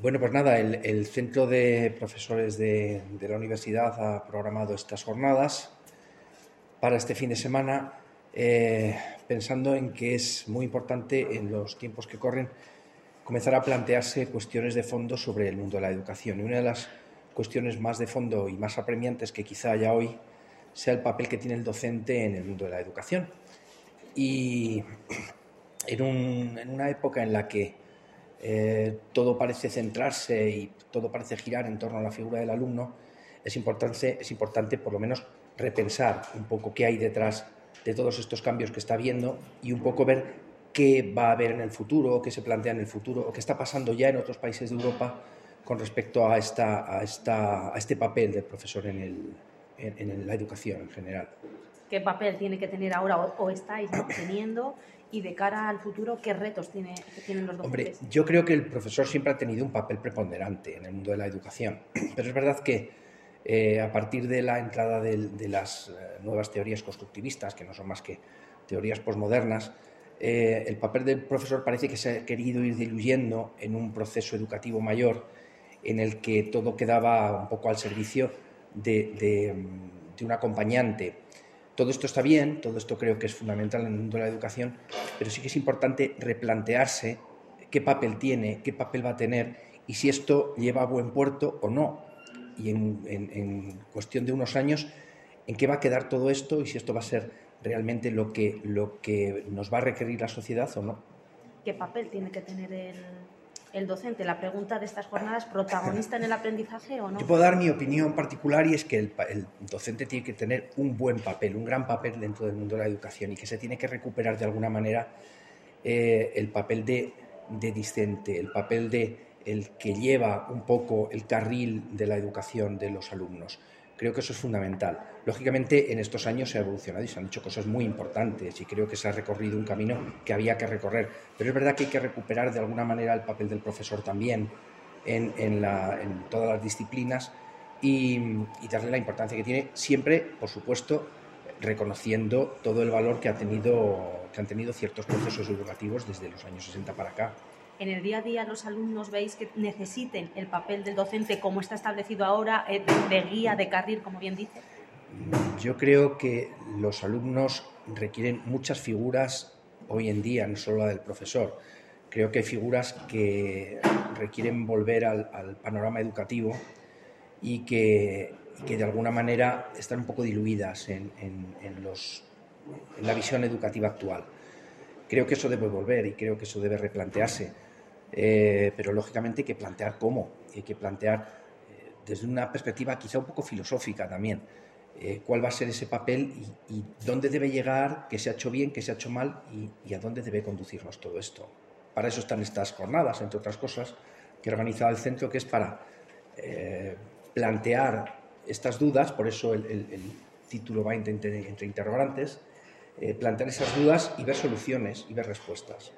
Bueno, pues nada, el, Centro de Profesores de, la Universidad ha programado estas jornadas para este fin de semana, eh, pensando en que es muy importante en los tiempos que corren comenzar a plantearse cuestiones de fondo sobre el mundo de la educación. Y una de las cuestiones más de fondo y más apremiantes que quizá haya hoy sea el papel que tiene el docente en el mundo de la educación. Y en una época en la que eh, todo parece centrarse y todo parece girar en torno a la figura del alumno, es importante, es importante por lo menos repensar un poco qué hay detrás de todos estos cambios que está viendo y un poco ver qué va a haber en el futuro, qué se plantea en el futuro, o qué está pasando ya en otros países de Europa con respecto a, este papel del profesor en, la educación en general. ¿Qué papel tiene que tener ahora o, o estáis teniendo y de cara al futuro, ¿qué retos tiene, tienen los docentes? Hombre, yo creo que el profesor siempre ha tenido un papel preponderante en el mundo de la educación, pero es verdad que eh, a partir de la entrada de, de las eh, nuevas teorías constructivistas, que no son más que teorías posmodernas, eh, el papel del profesor parece que se ha querido ir diluyendo en un proceso educativo mayor en el que todo quedaba un poco al servicio de, de, de un acompañante todo esto está bien, todo esto creo que es fundamental en el mundo de la educación, pero sí que es importante replantearse qué papel tiene, qué papel va a tener y si esto lleva a buen puerto o no. Y en, cuestión de unos años, en qué va a quedar todo esto y si esto va a ser realmente lo que, lo que nos va a requerir la sociedad o no. ¿Qué papel tiene que tener el, el docente? La pregunta de estas jornadas, ¿protagonista en el aprendizaje o no? Yo puedo dar mi opinión particular y es que el, el, docente tiene que tener un buen papel, un gran papel dentro del mundo de la educación y que se tiene que recuperar de alguna manera eh, el papel de, de discente, el papel de el que lleva un poco el carril de la educación de los alumnos. Creo que eso es fundamental. Lógicamente, en estos años se ha evolucionado y se han hecho cosas muy importantes y creo que se ha recorrido un camino que había que recorrer. Pero es verdad que hay que recuperar de alguna manera el papel del profesor también en, todas las disciplinas y, darle la importancia que tiene, siempre, por supuesto, reconociendo todo el valor que han tenido ciertos procesos educativos desde los años 60 para acá en el día a día los alumnos veis que necesiten el papel del docente como está establecido ahora, eh, de guía, de carril, como bien dice? Yo creo que los alumnos requieren muchas figuras hoy en día, no solo la del profesor. Creo que hay figuras que requieren volver al, panorama educativo y que, que, de alguna manera están un poco diluidas en, en, los, en la visión educativa actual. Creo que eso debe volver y creo que eso debe replantearse eh, pero lógicamente hay que plantear cómo, hay que plantear eh, desde una perspectiva quizá un poco filosófica también, eh, cuál va a ser ese papel y, dónde debe llegar, qué se ha hecho bien, qué se ha hecho mal y, a dónde debe conducirnos todo esto. Para eso están estas jornadas, entre otras cosas, que ha organizado el centro, que es para plantear estas dudas, por eso el, título va entre, entre interrogantes, plantear esas dudas y ver soluciones y ver respuestas.